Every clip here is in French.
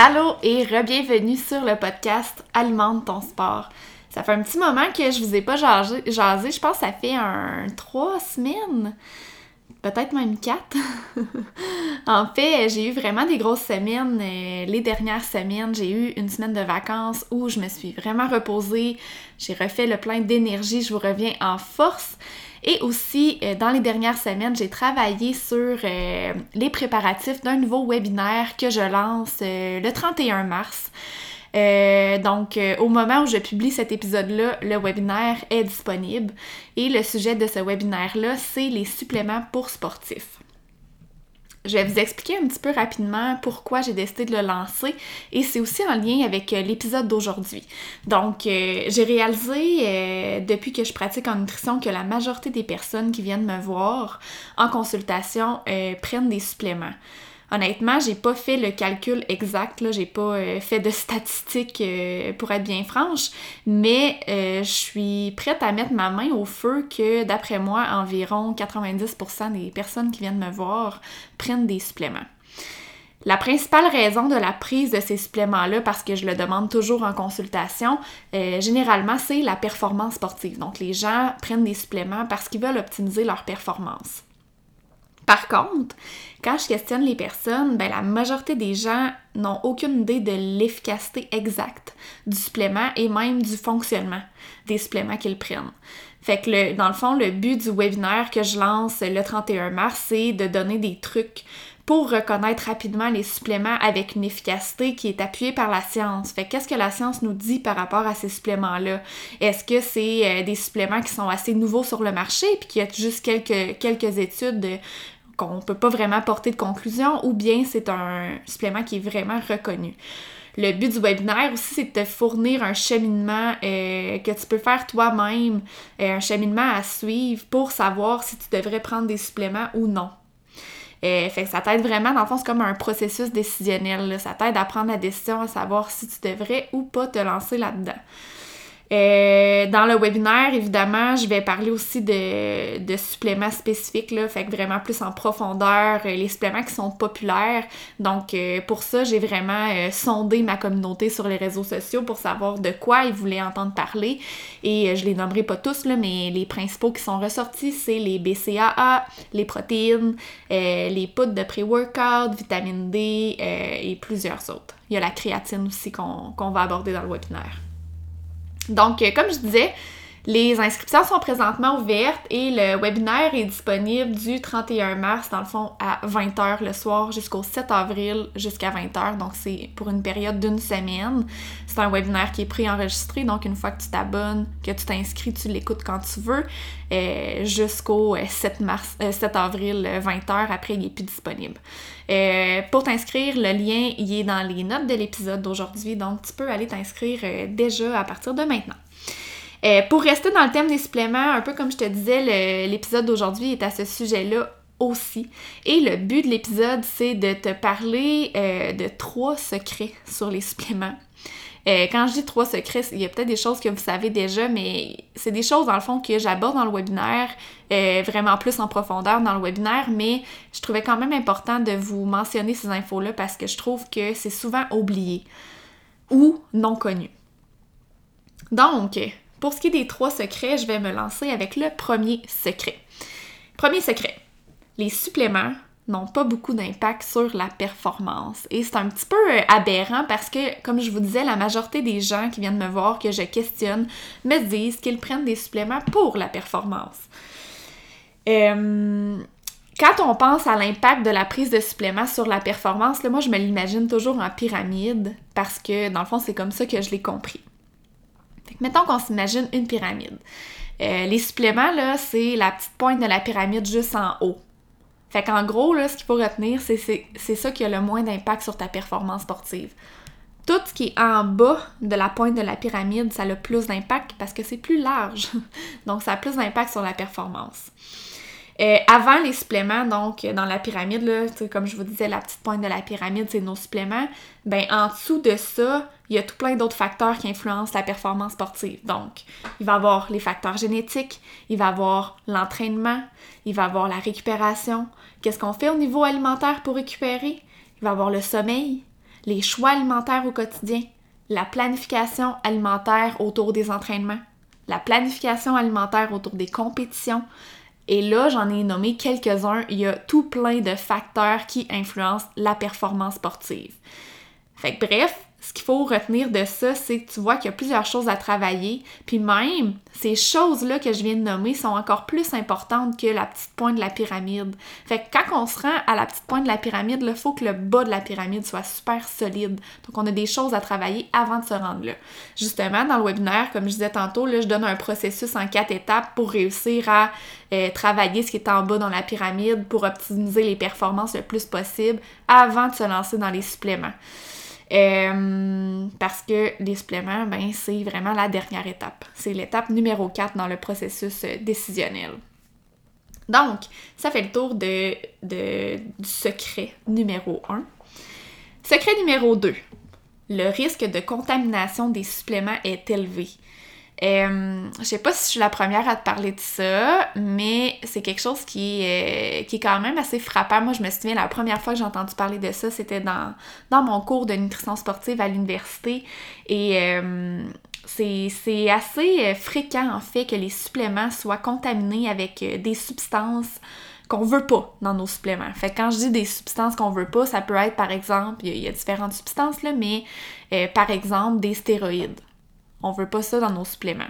Allô et re-bienvenue sur le podcast Alimente ton sport. Ça fait un petit moment que je vous ai pas jasé, jasé. je pense que ça fait un trois semaines, peut-être même quatre. en fait, j'ai eu vraiment des grosses semaines. euh, Les dernières semaines, j'ai eu une semaine de vacances où je me suis vraiment reposée. J'ai refait le plein d'énergie, je vous reviens en force. Et aussi, euh, dans les dernières semaines, j'ai travaillé sur euh, les préparatifs d'un nouveau webinaire que je lance euh, le 31 mars. Donc, au moment où je publie cet épisode-là, le webinaire est disponible. Et le sujet de ce webinaire-là, c'est les suppléments pour sportifs. Je vais vous expliquer un petit peu rapidement pourquoi j'ai décidé de le lancer et c'est aussi en lien avec euh, l'épisode d'aujourd'hui. Donc, euh, j'ai réalisé euh, depuis que je pratique en nutrition que la majorité des personnes qui viennent me voir en consultation prennent des suppléments. Honnêtement, j'ai pas fait le calcul exact, là, j'ai pas euh, fait de statistiques euh, pour être bien franche, mais euh, je suis prête à mettre ma main au feu que d'après moi, environ 90% des personnes qui viennent me voir prennent des suppléments. La principale raison de la prise de ces suppléments-là, parce que je le demande toujours en consultation, euh, généralement, c'est la performance sportive. Donc, les gens prennent des suppléments parce qu'ils veulent optimiser leur performance. Par contre, quand je questionne les personnes, ben, la majorité des gens n'ont aucune idée de l'efficacité exacte du supplément et même du fonctionnement des suppléments qu'ils prennent. Fait que le- dans le fond, le but du webinaire que je lance le 31 mars, c'est de donner des trucs pour reconnaître rapidement les suppléments avec une efficacité qui est appuyée par la science. Fait que qu'est-ce que la science nous dit par rapport à ces suppléments-là? Est-ce que c'est euh, des suppléments qui sont assez nouveaux sur le marché puis qu'il y a juste quelques, quelques études de- qu'on peut pas vraiment porter de conclusion ou bien c'est un supplément qui est vraiment reconnu? Le but du webinaire aussi, c'est de te fournir un cheminement euh, que tu peux faire toi-même, euh, un cheminement à suivre pour savoir si tu devrais prendre des suppléments ou non. Euh, fait que ça t'aide vraiment, dans le fond, c'est comme un processus décisionnel. Ça t'aide à prendre la décision, à savoir si tu devrais ou pas te lancer là-dedans. Euh, dans le webinaire, évidemment, je vais parler aussi de, de suppléments spécifiques, là, fait que vraiment plus en profondeur, euh, les suppléments qui sont populaires. Donc, euh, pour ça, j'ai vraiment euh, sondé ma communauté sur les réseaux sociaux pour savoir de quoi ils voulaient entendre parler. Et euh, je les nommerai pas tous, là, mais les principaux qui sont ressortis, c'est les BCAA, les protéines, les poudres de pré-workout, vitamine D et plusieurs autres. Il y a la créatine aussi qu'on qu'on va aborder dans le webinaire. Donc, euh, comme je disais, les inscriptions sont présentement ouvertes et le webinaire est disponible du 31 mars, dans le fond, à 20h le soir jusqu'au 7 avril jusqu'à 20h. Donc, c'est pour une période d'une semaine. C'est un webinaire qui est préenregistré, donc une fois que tu t'abonnes, que tu t'inscris, tu l'écoutes quand tu veux, euh, jusqu'au euh, 7, mars, euh, 7 avril, 20h. Après, il n'est plus disponible. Euh, pour t'inscrire, le lien il est dans les notes de l'épisode d'aujourd'hui, donc tu peux aller t'inscrire euh, déjà à partir de maintenant. Euh, pour rester dans le thème des suppléments, un peu comme je te disais, l'épisode d'aujourd'hui est à ce sujet-là aussi. Et le but de l'épisode, c'est de te parler euh, de trois secrets sur les suppléments. Euh, quand je dis trois secrets, il y a peut-être des choses que vous savez déjà, mais c'est des choses dans le fond que j'aborde dans le webinaire, vraiment plus en profondeur dans le webinaire, mais je trouvais quand même important de vous mentionner ces infos-là parce que je trouve que c'est souvent oublié ou non connu. Donc, pour ce qui est des trois secrets, je vais me lancer avec le premier secret. Premier secret, les suppléments n'ont pas beaucoup d'impact sur la performance. Et c'est un petit peu euh, aberrant parce que, comme je vous disais, la majorité des gens qui viennent me voir, que je questionne, me disent qu'ils prennent des suppléments pour la performance. Euh, quand on pense à l'impact de la prise de suppléments sur la performance, là, moi je me l'imagine toujours en pyramide parce que dans le fond c'est comme ça que je l'ai compris. Mettons qu'on s'imagine une pyramide. Euh, les suppléments, c'est la petite pointe de la pyramide juste en haut. Fait qu'en gros, là, ce qu'il faut retenir, c'est ça qui a le moins d'impact sur ta performance sportive. Tout ce qui est en bas de la pointe de la pyramide, ça a le plus d'impact parce que c'est plus large. Donc, ça a plus d'impact sur la performance. Euh, avant les suppléments, donc dans la pyramide, là, comme je vous disais, la petite pointe de la pyramide, c'est nos suppléments. Ben en dessous de ça, il y a tout plein d'autres facteurs qui influencent la performance sportive. Donc, il va y avoir les facteurs génétiques, il va y avoir l'entraînement, il va y avoir la récupération. Qu'est-ce qu'on fait au niveau alimentaire pour récupérer? Il va y avoir le sommeil, les choix alimentaires au quotidien, la planification alimentaire autour des entraînements, la planification alimentaire autour des compétitions, et là, j'en ai nommé quelques-uns. Il y a tout plein de facteurs qui influencent la performance sportive. Fait que bref, ce qu'il faut retenir de ça, c'est que tu vois qu'il y a plusieurs choses à travailler, puis même ces choses-là que je viens de nommer sont encore plus importantes que la petite pointe de la pyramide. Fait que quand on se rend à la petite pointe de la pyramide, il faut que le bas de la pyramide soit super solide. Donc on a des choses à travailler avant de se rendre là. Justement, dans le webinaire, comme je disais tantôt, là, je donne un processus en quatre étapes pour réussir à euh, travailler ce qui est en bas dans la pyramide pour optimiser les performances le plus possible avant de se lancer dans les suppléments. Euh, parce que les suppléments, ben, c'est vraiment la dernière étape. C'est l'étape numéro 4 dans le processus euh, décisionnel. Donc, ça fait le tour de, du secret numéro 1. Secret numéro 2. Le risque de contamination des suppléments est élevé. Euh, je sais pas si je suis la première à te parler de ça, mais c'est quelque chose qui est, qui est quand même assez frappant. Moi, je me souviens, la première fois que j'ai entendu parler de ça, c'était dans, dans mon cours de nutrition sportive à l'université. Et euh, c'est assez fréquent, en fait, que les suppléments soient contaminés avec euh, des substances qu'on veut pas dans nos suppléments. Fait que quand je dis des substances qu'on veut pas, ça peut être par exemple, il y, a différentes substances là, mais par exemple des stéroïdes. On veut pas ça dans nos suppléments.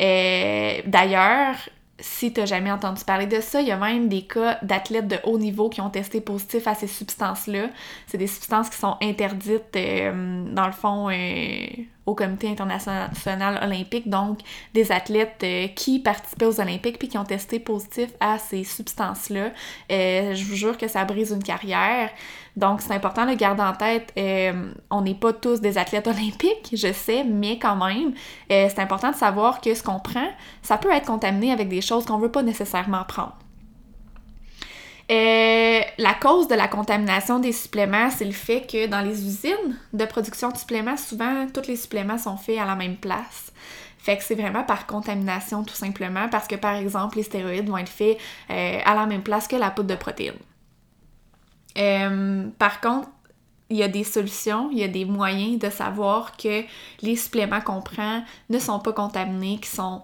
Euh, d'ailleurs, si tu n'as jamais entendu parler de ça, il y a même des cas d'athlètes de haut niveau qui ont testé positif à ces substances-là. C'est des substances qui sont interdites, euh, dans le fond, euh, au Comité international olympique, donc des athlètes euh, qui participaient aux Olympiques puis qui ont testé positif à ces substances-là. Euh, je vous jure que ça brise une carrière. Donc, c'est important de garder en tête, euh, on n'est pas tous des athlètes olympiques, je sais, mais quand même, c'est important de savoir que ce qu'on prend, ça peut être contaminé avec des choses qu'on ne veut pas nécessairement prendre. Euh, la cause de la contamination des suppléments, c'est le fait que dans les usines de production de suppléments, souvent, tous les suppléments sont faits à la même place. Fait que c'est vraiment par contamination tout simplement parce que par exemple les stéroïdes vont être faits euh, à la même place que la poudre de protéines. Euh, par contre, il y a des solutions, il y a des moyens de savoir que les suppléments qu'on prend ne sont pas contaminés, qui sont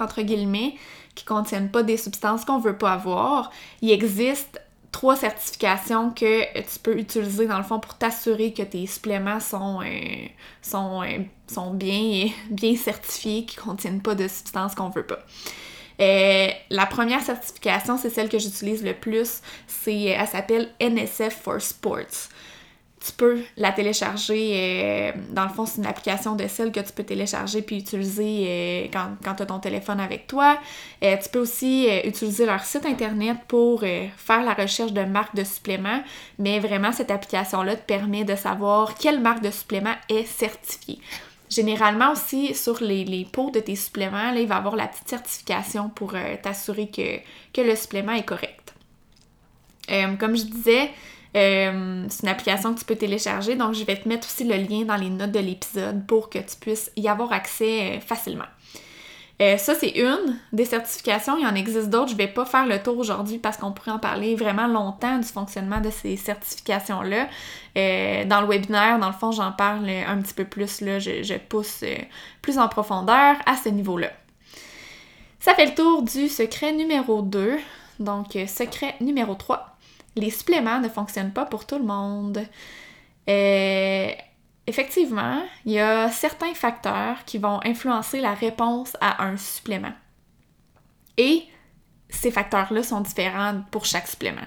entre guillemets, qui contiennent pas des substances qu'on veut pas avoir. Il existe trois certifications que tu peux utiliser dans le fond pour t'assurer que tes suppléments sont, euh, sont, euh, sont bien, bien certifiés, qui contiennent pas de substances qu'on veut pas. Euh, la première certification, c'est celle que j'utilise le plus, c'est elle s'appelle NSF for Sports tu peux la télécharger. Euh, dans le fond, c'est une application de celle que tu peux télécharger puis utiliser euh, quand, quand tu as ton téléphone avec toi. Euh, tu peux aussi utiliser leur site internet pour faire la recherche de marques de suppléments. Mais vraiment, cette application-là te permet de savoir quelle marque de supplément est certifiée. Généralement aussi, sur les, les pots de tes suppléments, là, il va avoir la petite certification pour t'assurer que, que le supplément est correct. comme je disais, euh, c'est une application que tu peux télécharger, donc je vais te mettre aussi le lien dans les notes de l'épisode pour que tu puisses y avoir accès euh, facilement. Euh, ça, c'est une des certifications. Il y en existe d'autres. Je vais pas faire le tour aujourd'hui parce qu'on pourrait en parler vraiment longtemps du fonctionnement de ces certifications-là. dans le webinaire, dans le fond, j'en parle un petit peu plus. Là, je pousse plus en profondeur à ce niveau-là. Ça fait le tour du secret numéro 2. Donc, secret numéro 3 les suppléments ne fonctionnent pas pour tout le monde. Euh, effectivement, il y a certains facteurs qui vont influencer la réponse à un supplément. Et ces facteurs-là sont différents pour chaque supplément.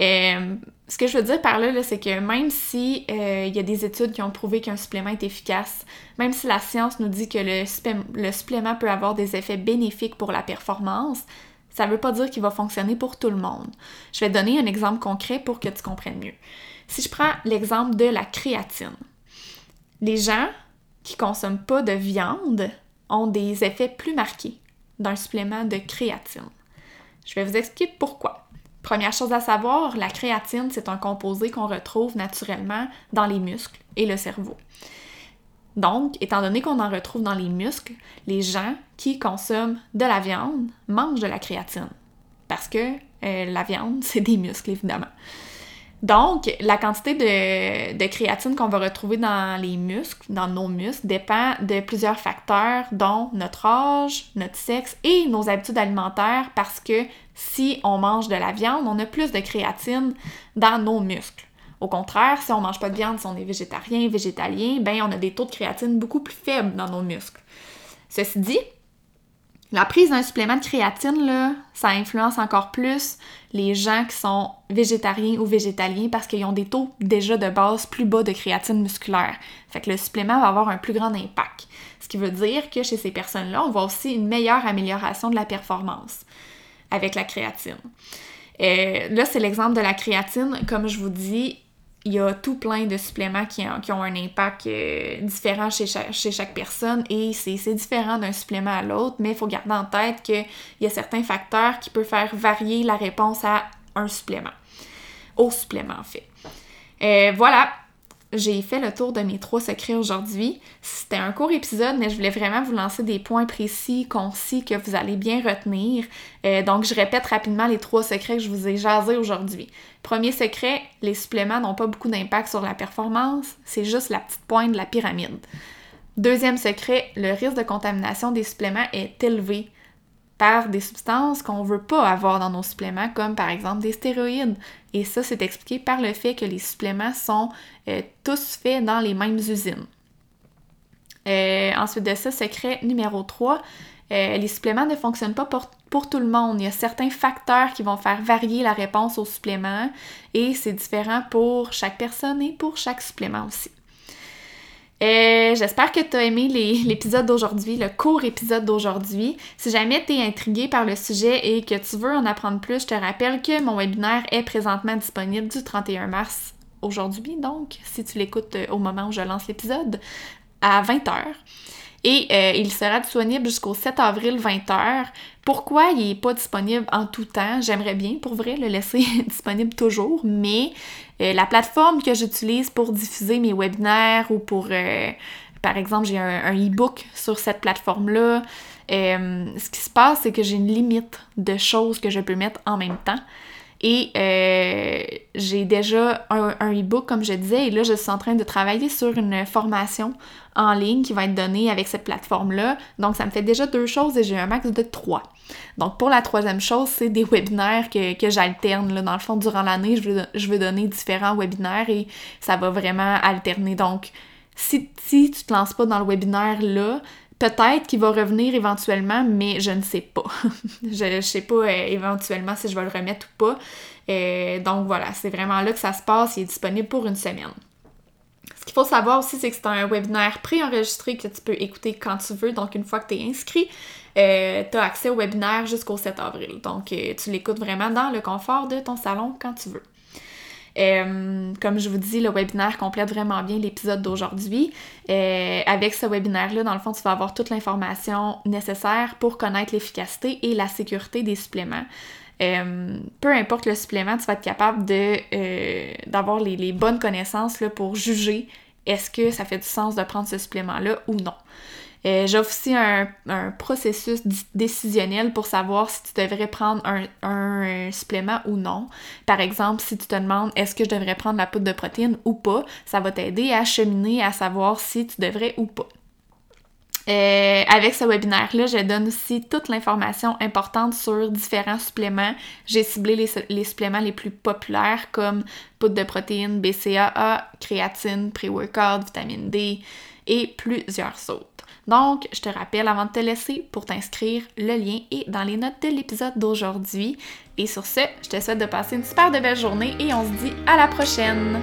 Euh, ce que je veux dire par là, c'est que même si euh, il y a des études qui ont prouvé qu'un supplément est efficace, même si la science nous dit que le, le supplément peut avoir des effets bénéfiques pour la performance, ça ne veut pas dire qu'il va fonctionner pour tout le monde. Je vais te donner un exemple concret pour que tu comprennes mieux. Si je prends l'exemple de la créatine, les gens qui consomment pas de viande ont des effets plus marqués d'un supplément de créatine. Je vais vous expliquer pourquoi. Première chose à savoir, la créatine, c'est un composé qu'on retrouve naturellement dans les muscles et le cerveau. Donc, étant donné qu'on en retrouve dans les muscles, les gens qui consomment de la viande mangent de la créatine. Parce que euh, la viande, c'est des muscles, évidemment. Donc, la quantité de, créatine qu'on va retrouver dans les muscles, dans nos muscles, dépend de plusieurs facteurs, dont notre âge, notre sexe et nos habitudes alimentaires, parce que si on mange de la viande, on a plus de créatine dans nos muscles. Au contraire, si on mange pas de viande, si on est végétarien, végétalien, ben on a des taux de créatine beaucoup plus faibles dans nos muscles. Ceci dit, la prise d'un supplément de créatine, là, ça influence encore plus les gens qui sont végétariens ou végétaliens parce qu'ils ont des taux déjà de base plus bas de créatine musculaire. Fait que le supplément va avoir un plus grand impact. Ce qui veut dire que chez ces personnes-là, on voit aussi une meilleure amélioration de la performance avec la créatine. Euh, là, c'est l'exemple de la créatine. Comme je vous dis, il y a tout plein de suppléments qui, ont, un impact euh, différent chez chaque, personne et c'est différent d'un supplément à l'autre, mais il faut garder en tête qu'il y a certains facteurs qui peuvent faire varier la réponse à un supplément, au supplément en fait. Euh, voilà, j'ai fait le tour de mes trois secrets aujourd'hui. C'était un court épisode, mais je voulais vraiment vous lancer des points précis, concis, que vous allez bien retenir. Euh, donc, je répète rapidement les trois secrets que je vous ai jasés aujourd'hui. Premier secret, les suppléments n'ont pas beaucoup d'impact sur la performance, c'est juste la petite pointe de la pyramide. Deuxième secret, le risque de contamination des suppléments est élevé par des substances qu'on ne veut pas avoir dans nos suppléments, comme par exemple des stéroïdes. Et ça, c'est expliqué par le fait que les suppléments sont euh, tous faits dans les mêmes usines. Euh, ensuite de ça, secret numéro 3, euh, les suppléments ne fonctionnent pas pour, pour, tout le monde. Il y a certains facteurs qui vont faire varier la réponse aux suppléments et c'est différent pour chaque personne et pour chaque supplément aussi. Euh, j'espère que tu as aimé l'épisode d'aujourd'hui, le court épisode d'aujourd'hui. Si jamais tu es intrigué par le sujet et que tu veux en apprendre plus, je te rappelle que mon webinaire est présentement disponible du 31 mars aujourd'hui, donc si tu l'écoutes euh, au moment où je lance l'épisode, à 20h. Et euh, il sera disponible jusqu'au 7 avril 20h. Pourquoi il n'est pas disponible en tout temps? J'aimerais bien, pour vrai, le laisser disponible toujours, mais euh, la plateforme que j'utilise pour diffuser mes webinaires ou pour, euh, par exemple, j'ai un, e-book sur cette plateforme-là, ce qui se passe, c'est que j'ai une limite de choses que je peux mettre en même temps. Et j'ai déjà un, e-book, comme je disais, et là, je suis en train de travailler sur une formation en ligne qui va être donnée avec cette plateforme-là. Donc, ça me fait déjà deux choses et j'ai un max de trois. Donc, pour la troisième chose, c'est des webinaires que, j'alterne. Dans le fond, durant l'année, je veux, donner différents webinaires et ça va vraiment alterner. Donc, si, si tu te lances pas dans le webinaire là, Peut-être qu'il va revenir éventuellement, mais je ne sais pas. je ne sais pas euh, éventuellement si je vais le remettre ou pas. Euh, donc voilà, c'est vraiment là que ça se passe. Il est disponible pour une semaine. Ce qu'il faut savoir aussi, c'est que c'est un webinaire préenregistré que tu peux écouter quand tu veux. Donc, une fois que tu es inscrit, euh, tu as accès au webinaire jusqu'au 7 avril. Donc, tu l'écoutes vraiment dans le confort de ton salon quand tu veux. Euh, comme je vous dis, le webinaire complète vraiment bien l'épisode d'aujourd'hui. Euh, avec ce webinaire-là, dans le fond, tu vas avoir toute l'information nécessaire pour connaître l'efficacité et la sécurité des suppléments. Euh, peu importe le supplément, tu vas être capable de, d'avoir les, bonnes connaissances là, pour juger est-ce que ça fait du sens de prendre ce supplément-là ou non. Euh, J'ai aussi un, processus décisionnel pour savoir si tu devrais prendre un, supplément ou non. Par exemple, si tu te demandes est-ce que je devrais prendre la poudre de protéines ou pas, ça va t'aider à cheminer à savoir si tu devrais ou pas. Euh, avec ce webinaire-là, je donne aussi toute l'information importante sur différents suppléments. J'ai ciblé les, suppléments les plus populaires comme poudre de protéines, BCAA, créatine, pré-workout, vitamine D et plusieurs autres. Donc, je te rappelle avant de te laisser pour t'inscrire, le lien est dans les notes de l'épisode d'aujourd'hui. Et sur ce, je te souhaite de passer une super de belle journée et on se dit à la prochaine!